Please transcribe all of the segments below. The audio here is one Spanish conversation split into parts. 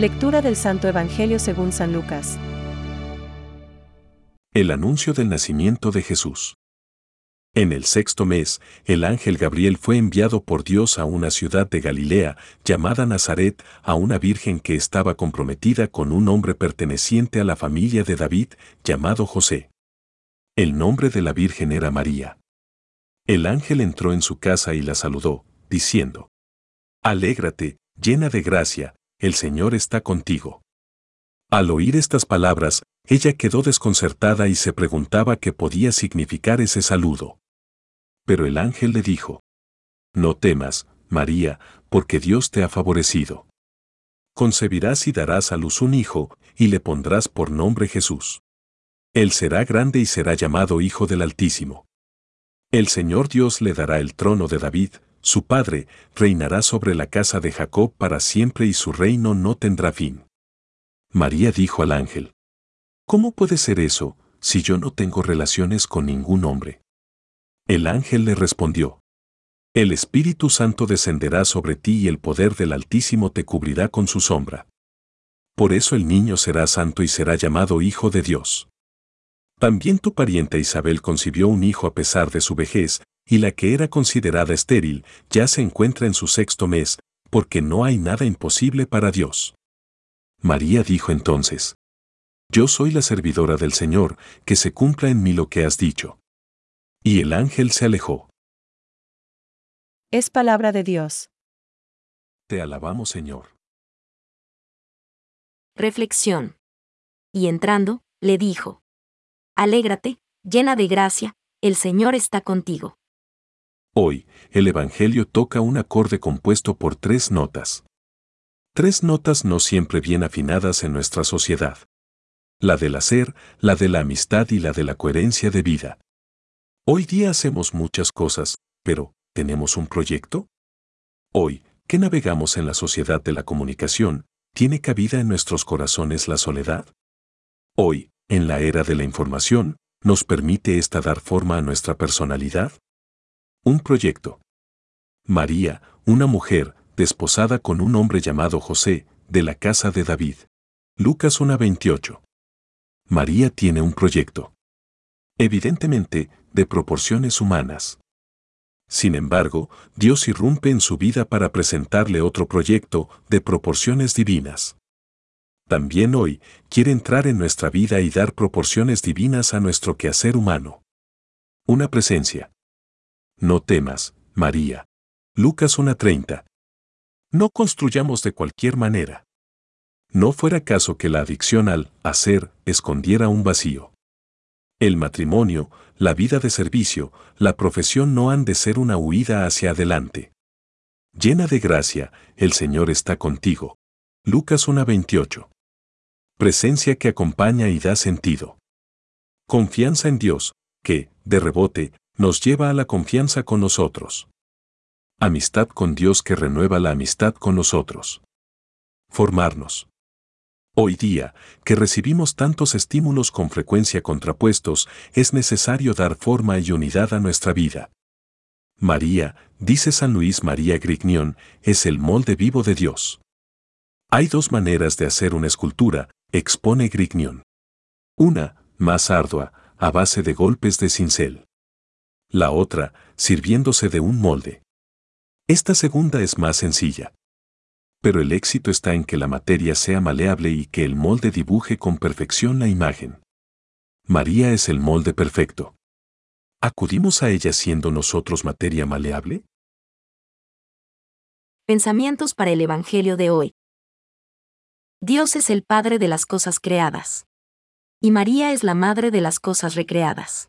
Lectura del Santo Evangelio según San Lucas. El anuncio del nacimiento de Jesús. En el sexto mes, el ángel Gabriel fue enviado por Dios a una ciudad de Galilea, llamada Nazaret, a una virgen que estaba comprometida con un hombre perteneciente a la familia de David, llamado José. El nombre de la virgen era María. El ángel entró en su casa y la saludó, diciendo, Alégrate, llena de gracia, el Señor está contigo. Al oír estas palabras, ella quedó desconcertada y se preguntaba qué podía significar ese saludo. Pero el ángel le dijo, No temas, María, porque Dios te ha favorecido. Concebirás y darás a luz un hijo, y le pondrás por nombre Jesús. Él será grande y será llamado Hijo del Altísimo. El Señor Dios le dará el trono de David, su padre, reinará sobre la casa de Jacob para siempre y su reino no tendrá fin. María dijo al ángel, ¿Cómo puede ser eso, si yo no tengo relaciones con ningún hombre? El ángel le respondió, El Espíritu Santo descenderá sobre ti y el poder del Altísimo te cubrirá con su sombra. Por eso el niño será santo y será llamado Hijo de Dios. También tu pariente Isabel concibió un hijo a pesar de su vejez, y la que era considerada estéril ya se encuentra en su sexto mes, porque no hay nada imposible para Dios. María dijo entonces, yo soy la servidora del Señor, que se cumpla en mí lo que has dicho. Y el ángel se alejó. Es palabra de Dios. Te alabamos, Señor. Reflexión. Y entrando, le dijo, Alégrate, llena de gracia, el Señor está contigo. Hoy, el Evangelio toca un acorde compuesto por tres notas. Tres notas no siempre bien afinadas en nuestra sociedad la del hacer, la de la amistad y la de la coherencia de vida. Hoy día hacemos muchas cosas, pero ¿tenemos un proyecto? Hoy, que navegamos en la sociedad de la comunicación, ¿tiene cabida en nuestros corazones la soledad? Hoy, en la era de la información, ¿nos permite esta dar forma a nuestra personalidad? Un proyecto. María, una mujer, desposada con un hombre llamado José, de la casa de David. Lucas 1.28. María tiene un proyecto. Evidentemente, de proporciones humanas. Sin embargo, Dios irrumpe en su vida para presentarle otro proyecto de proporciones divinas. También hoy quiere entrar en nuestra vida y dar proporciones divinas a nuestro quehacer humano. Una presencia. No temas, María. Lucas 1.30. No construyamos de cualquier manera. No fuera caso que la adicción al hacer escondiera un vacío. El matrimonio, la vida de servicio, la profesión no han de ser una huida hacia adelante. Llena de gracia, el Señor está contigo. Lucas 1:28. Presencia que acompaña y da sentido. Confianza en Dios, que, de rebote, nos lleva a la confianza con nosotros. Amistad con Dios que renueva la amistad con nosotros. Formarnos. Hoy día, que recibimos tantos estímulos con frecuencia contrapuestos, es necesario dar forma y unidad a nuestra vida. María, dice San Luis María Grignion, es el molde vivo de Dios. Hay dos maneras de hacer una escultura, expone Grignion. Una, más ardua, a base de golpes de cincel. La otra, sirviéndose de un molde. Esta segunda es más sencilla pero el éxito está en que la materia sea maleable y que el molde dibuje con perfección la imagen. María es el molde perfecto. ¿Acudimos a ella siendo nosotros materia maleable? Pensamientos para el Evangelio de hoy. Dios es el Padre de las cosas creadas. Y María es la Madre de las cosas recreadas.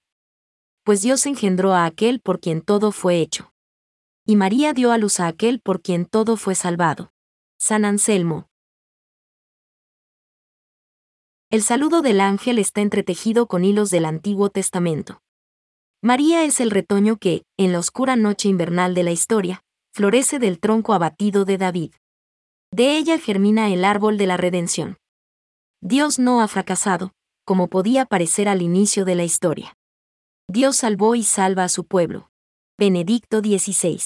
Pues Dios engendró a aquel por quien todo fue hecho. Y María dio a luz a aquel por quien todo fue salvado. San Anselmo. El saludo del ángel está entretejido con hilos del Antiguo Testamento. María es el retoño que, en la oscura noche invernal de la historia, florece del tronco abatido de David. De ella germina el árbol de la redención. Dios no ha fracasado, como podía parecer al inicio de la historia. Dios salvó y salva a su pueblo. Benedicto XVI.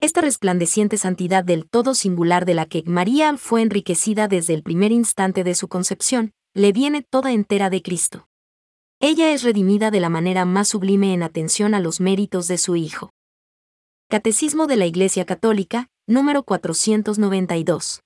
Esta resplandeciente santidad del todo singular de la que María fue enriquecida desde el primer instante de su concepción, le viene toda entera de Cristo. Ella es redimida de la manera más sublime en atención a los méritos de su Hijo. Catecismo de la Iglesia Católica, número 492.